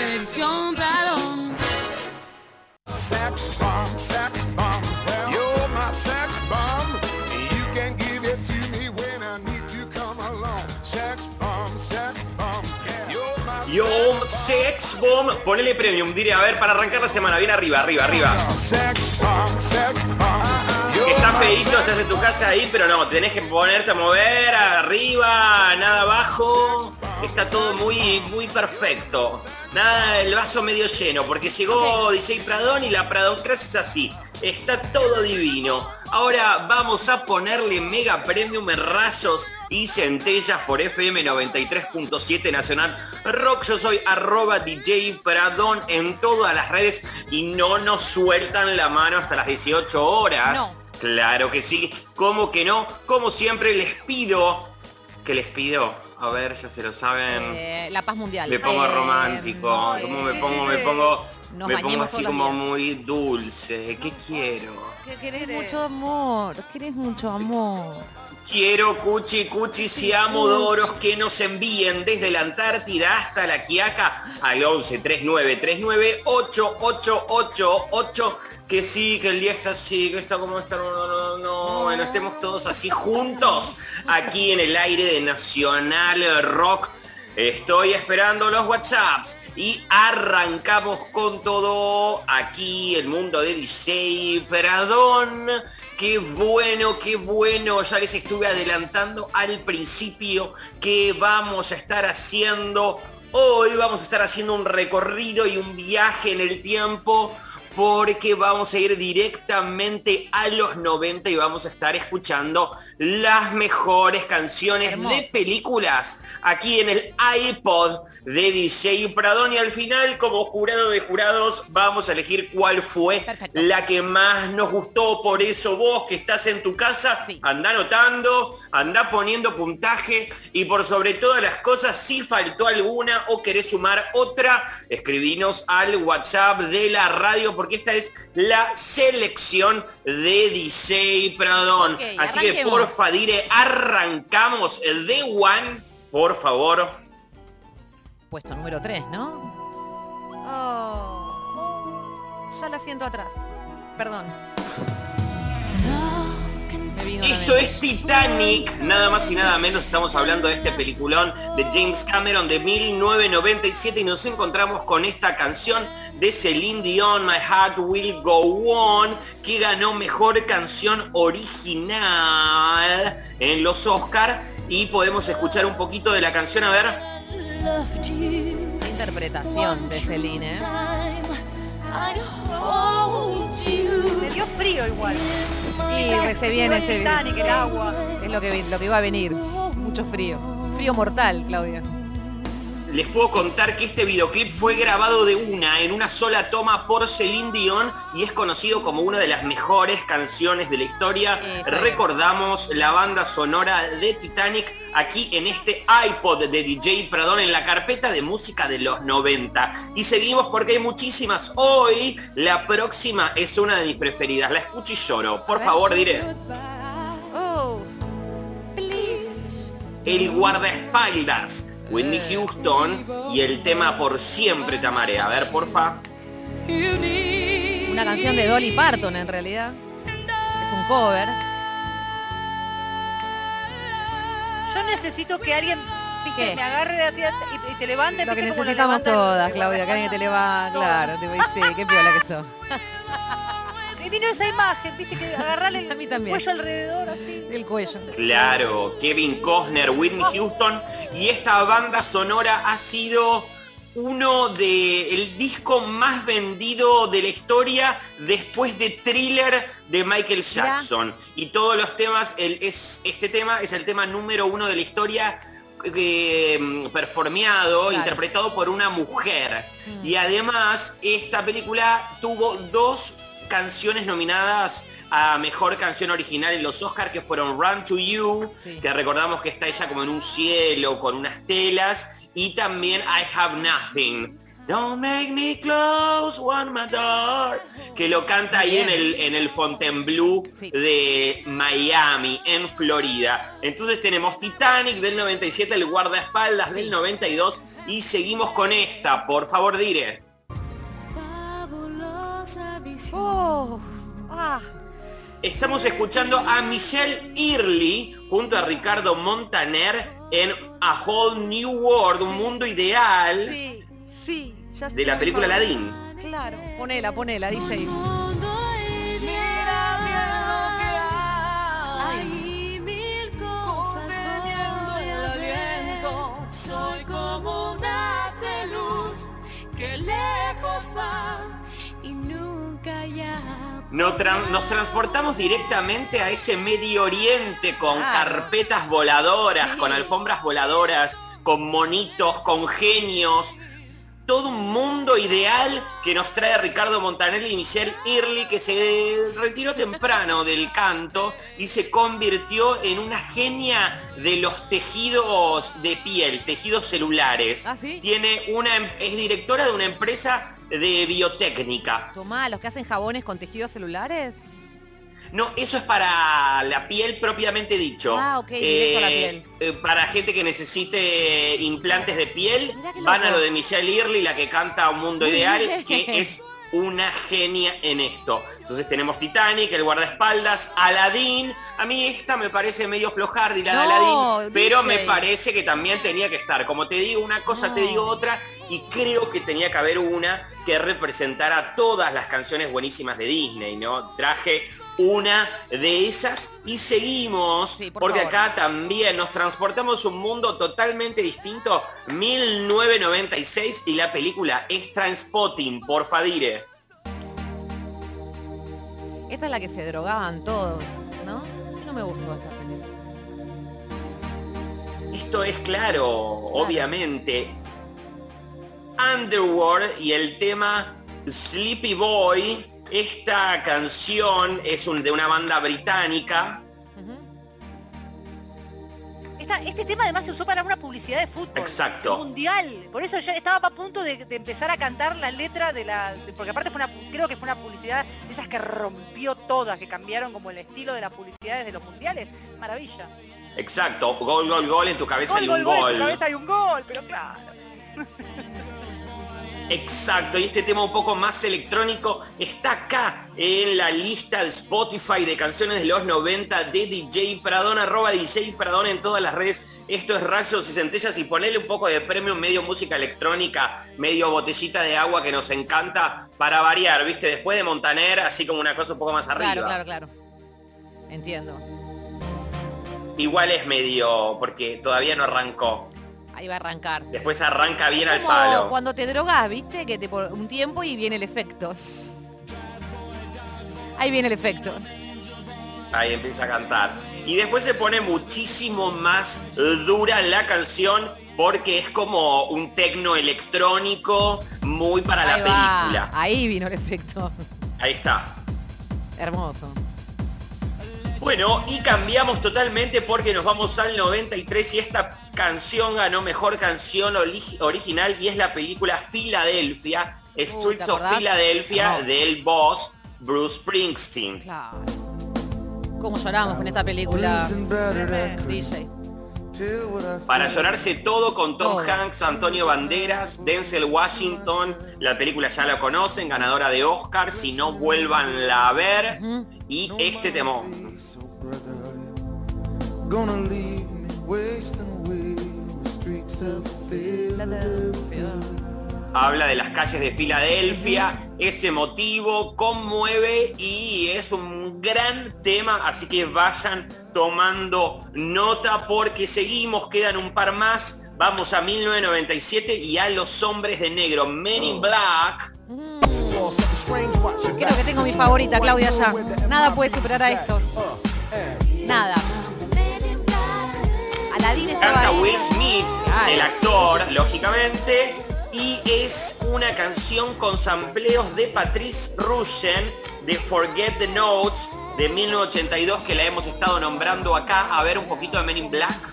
Expedición Pradón. Sex bomb, sex bomb. You're my sex bomb. You can give it to me when I need to come along. Sex bomb, sex bomb. You're my Yo, Sex Bomb, ponele premium, diré, a ver, para arrancar la semana, bien arriba, arriba, arriba. sex bomb, sex bomb. You're Está my feíto, estás en tu casa ahí, pero no, tenés que ponerte a mover arriba, nada abajo. Está todo muy, muy perfecto. Nada, el vaso medio lleno, porque llegó DJ Pradón y la Pradoncracia es así. Está todo divino. Ahora vamos a ponerle mega premium en rayos y centellas por FM 93.7 Nacional Rock. Yo soy arroba DJ Pradón en todas las redes y no nos sueltan la mano hasta las 18 horas. No. Claro que sí, como que no, como siempre les pido, que les pido, a ver, ya se lo saben, Eh, la paz mundial. me pongo Eh, romántico, no, como me eh, pongo, me pongo, Nos me pongo así como días. muy dulce, ¿qué quiero? Que querés mucho amor, querés mucho amor. Quiero cuchi cuchi si amodoros que nos envíen desde la Antártida hasta la Quiaca al 11 39 39 8888 que sí, que el día está así, que está como está, no, no, no, no, estemos todos así juntos aquí en el aire de Nacional Rock. Estoy esperando los WhatsApps y arrancamos con todo aquí el mundo de DJ Perdón. Qué bueno, qué bueno. Ya les estuve adelantando al principio que vamos a estar haciendo. Hoy vamos a estar haciendo un recorrido y un viaje en el tiempo porque vamos a ir directamente a los 90 y vamos a estar escuchando las mejores canciones Hermoso. de películas aquí en el iPod de DJ Pradón y al final como jurado de jurados vamos a elegir cuál fue Perfecto. la que más nos gustó. Por eso vos que estás en tu casa, Sí. anda anotando, anda poniendo puntaje y por sobre todas las cosas, si faltó alguna o querés sumar otra, escribinos al WhatsApp de la radio porque esta es la selección de DJ Pradón. Ok, Así que porfa, dire, arrancamos el de One, por favor. Puesto número 3, ¿no? Oh, ya la siento atrás. Perdón. Esto es Titanic, nada más y nada menos estamos hablando de este peliculón de James Cameron de 1997 y nos encontramos con esta canción de Celine Dion, My Heart Will Go On, que ganó Mejor Canción Original en los Oscar y podemos escuchar un poquito de la canción, a ver. Interpretación de Celine, ¿eh? Me dio frío igual. Y se viene, se Titanic, el agua. Es lo que, lo que iba a venir. Mucho frío. Frío mortal, Claudia. Les puedo contar que este videoclip fue grabado de una, en una sola toma por Celine Dion y es conocido como una de las mejores canciones de la historia. Eh. Recordamos la banda sonora de Titanic aquí en este iPod de DJ Pradón en la carpeta de música de los 90. Y seguimos porque hay muchísimas. Hoy la próxima es una de mis preferidas. La escucho y lloro. Por favor, diré. Oh, El guardaespaldas. Whitney Houston y el tema Por siempre te amaré. A ver, porfa. una canción de Dolly Parton en realidad. Es un cover. Yo necesito que alguien, me agarre de atrás y, y te levante. Lo que como necesitamos todas, Claudia, que alguien te le va, guardaespaldas, claro, te voy a decir, qué piola que sos. Me vino esa imagen, viste, que agarrarle el A mí también. cuello alrededor así. El cuello. Claro, Kevin Costner, Whitney Houston y esta banda sonora ha sido uno de el disco más vendido de la historia después de Thriller de Michael Jackson y todos los temas el, es este tema es el tema número uno de la historia eh, performeado, Claro. interpretado por una mujer. Mm. Y además, esta película tuvo dos canciones nominadas a Mejor Canción Original en los Oscars, que fueron Run to You, Sí. que recordamos que está ella como en un cielo con unas telas, y también I Have Nothing. Don't make me close one my door. Que lo canta ahí en el, en el Fontainebleau Sí. de Miami, en Florida. Entonces tenemos Titanic del 97, el guardaespaldas del 92 y seguimos con esta. Por favor, dire. Oh, ah, Estamos escuchando a Michelle Early junto a Ricardo Montaner en A Whole New World, un mundo ideal sí, sí. ya de la película. Aladdin. Claro, ponela, ponela, DJ. Nos, tra- nos transportamos directamente a ese Medio Oriente con Claro. carpetas voladoras, Sí. con alfombras voladoras, con monitos, con genios. Todo un mundo ideal que nos trae Ricardo Montaner y Michelle Early que se retiró temprano del canto y se convirtió en una genia de los tejidos de piel, tejidos celulares. ¿Ah, sí? Tiene una, em- es directora de una empresa de biotécnica. Tomá, los que hacen jabones con tejidos celulares. No, eso es para la piel propiamente dicho. Ah, ok, directo a la piel. eh, para gente que necesite implantes de piel, van a lo de Michelle Early, la que canta Un Mundo Ideal, que es una genia en esto. Entonces tenemos Titanic, el guardaespaldas, Aladdin. A mí esta me parece medio flojardi la de No, Aladdin, pero me parece que también tenía que estar. Como te digo una cosa, te digo otra, y creo que tenía que haber una que representara todas las canciones buenísimas de Disney, ¿no? Traje una de esas y seguimos, Sí, por porque favor. acá también nos transportamos a un mundo totalmente distinto, 1996 y la película es Transpotting, por Fadire. Esta es la que se drogaban todos, ¿no? No me gustó esta película. Esto es claro, obviamente. Underworld y el tema Sleepy Boy, esta canción es un- de una banda británica. Esta- este tema además se usó para una publicidad de fútbol. Exacto. Mundial. Por eso yo estaba a punto de, de empezar a cantar la letra de la. de- porque aparte fue una, creo que fue una publicidad de esas que rompió todas, que cambiaron como el estilo de las publicidades de los mundiales. Maravilla. Exacto, gol, gol, gol, en tu cabeza Gol, hay un gol, en gol. tu cabeza hay un gol, pero claro. Exacto, y este tema un poco más electrónico está acá en la lista de Spotify de canciones de los 90 de DJ Pradón, arroba DJ Pradón en todas las redes. Esto es Rayos y Centellas y ponerle un poco de premio medio música electrónica, medio botellita de agua que nos encanta para variar, ¿viste? Después de Montaner, así como una cosa un poco más arriba. Claro, claro, claro. Entiendo. Igual es medio, porque todavía no arrancó. Ahí va a arrancar. Después arranca bien al Como palo. cuando te drogas, ¿viste? Que te por un tiempo y viene el efecto. Ahí viene el efecto. Ahí empieza a cantar. Y después se pone muchísimo más dura la canción porque es como un tecno electrónico muy para la va. película. Ahí vino el efecto. Ahí está. Hermoso. Bueno, y cambiamos totalmente porque nos vamos al 93 y esta canción ganó mejor canción original y es la película Filadelfia, Streets ¿te of? Philadelphia No. del boss Bruce Springsteen. Claro. ¿Cómo lloramos con esta película? DJ. Para llorarse todo con Tom. Hanks, Antonio Banderas, Denzel Washington, la película ya la conocen, ganadora de Oscar, si no vuelvanla a ver, y este temón. Gonna leave me wasting away in the streets of Philadelphia. Habla de las calles de Filadelfia, es emotivo, conmueve y es un gran tema, así que vayan tomando nota porque seguimos, quedan un par más. Vamos a 1997 y a los hombres de negro, Men in Black. Creo que tengo mi favorita, Claudia, ya. Nada puede superar a esto. Nada. Aladín estaba Canta ahí. Will Smith, el actor, lógicamente, y es una canción con sampleos de Patrice Rushen de Forget the Notes de 1982 que la hemos estado nombrando acá. A ver un poquito de Men in Black.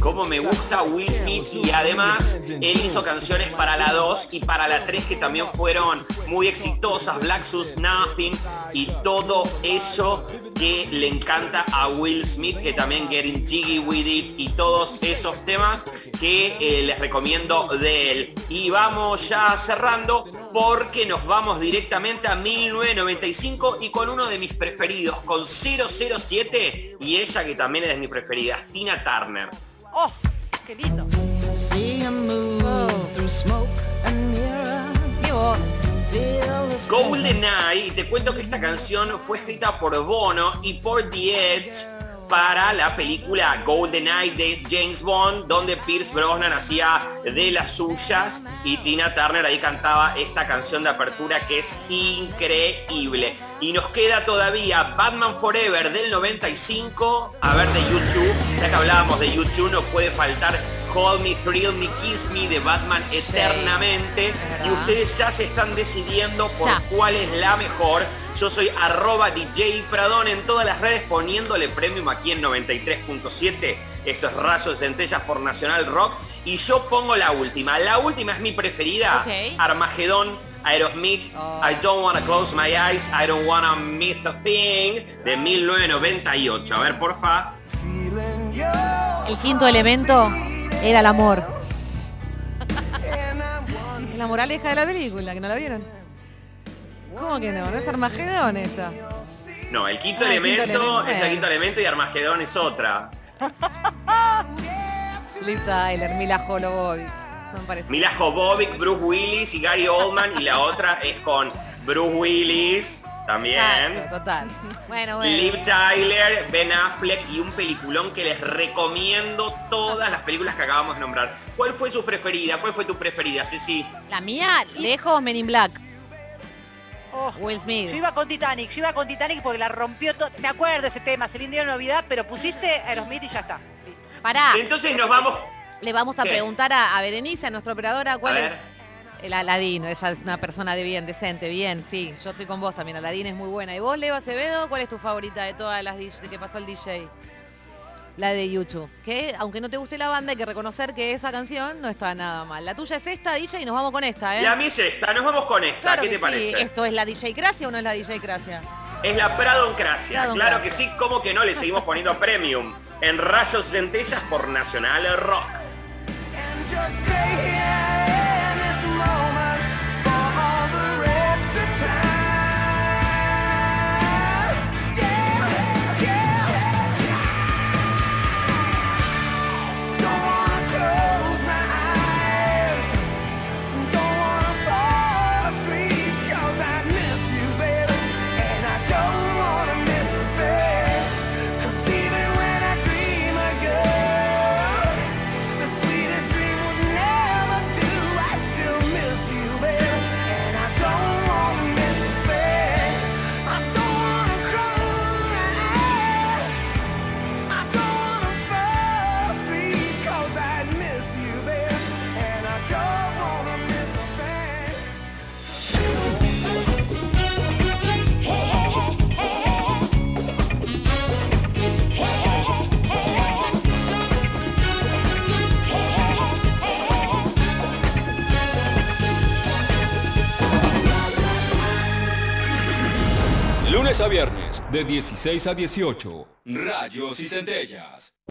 Como me gusta Will Smith y además él hizo canciones para la 2 y para la 3 que también fueron muy exitosas, Black Sus Snapping y todo eso que le encanta a Will Smith, que también Getting Jiggy With It y todos esos temas que eh, les recomiendo de él. Y vamos ya cerrando porque nos vamos directamente a 1995 y con uno de mis preferidos, con 007 y ella que también es de mis preferidas, Tina Turner. ¡Oh! ¡Qué lindo! GoldenEye, y te cuento que esta canción fue escrita por Bono y por The Edge para la película GoldenEye de James Bond, donde Pierce Brosnan hacía de las suyas y Tina Turner ahí cantaba esta canción de apertura que es increíble. Y nos queda todavía Batman Forever del 95, a ver de YouTube, ya que hablábamos de YouTube, no puede faltar Hold Me, Thrill Me, Kiss Me de Batman eternamente. Y ustedes ya se están decidiendo por Ya. cuál es la mejor. Yo soy arroba DJ Pradón en todas las redes poniéndole premium aquí en 93.7. Esto es Rayos de Centellas por Nacional Rock. Y yo pongo la última. La última es mi preferida. Ok. Armagedón, Aerosmith, Oh. I Don't Wanna Close My Eyes, I Don't Wanna Miss a Thing de 1998. A ver, porfa. El quinto elemento era el amor. La moraleja de la película, que no la vieron. ¿Cómo que no? No es Armagedón esa. No, el quinto Ah, el quinto elemento es el quinto elemento y Armagedón es otra. Liv Tyler, Mila parecidos. Mila Jovovich, Bruce Willis y Gary Oldman y la otra es con Bruce Willis también. Exacto, total. Bueno, bueno. Liv Tyler, Ben Affleck y un peliculón que les recomiendo todas las películas que acabamos de nombrar. ¿Cuál fue su preferida? ¿Cuál fue tu preferida, Ceci? La mía, lejos, Men in Black. Oh, Will Smith. Yo iba con Titanic, yo iba con Titanic porque la rompió todo. Me acuerdo ese tema, Celine Dion Navidad, pero pusiste Aerosmith y ya está. Listo. Pará, Entonces nos vamos... le vamos a ¿Qué? preguntar a, a Berenice, a nuestra operadora, cuál A es ver. El Aladino. Ella es una persona de bien, decente, bien, sí. Yo estoy con vos también, Aladín es muy buena. ¿Y vos, Leo Acevedo, cuál es tu favorita de todas las DJ que pasó el DJ? La de YouTube. Que aunque no te guste la banda, hay que reconocer que esa canción no está nada mal. La tuya es esta, DJ, y nos vamos con esta, ¿eh? La mía es esta, nos vamos con esta. Claro ¿Qué que te parece? ¿Esto es la DJ Cracia o no es la DJ Cracia? Es la Pradoncracia. Pradoncracia. Claro que sí, como que no, le seguimos poniendo premium. En Rayos Centellas por Nacional Rock. Lunes a viernes, de 16 a 18. Rayos y centellas.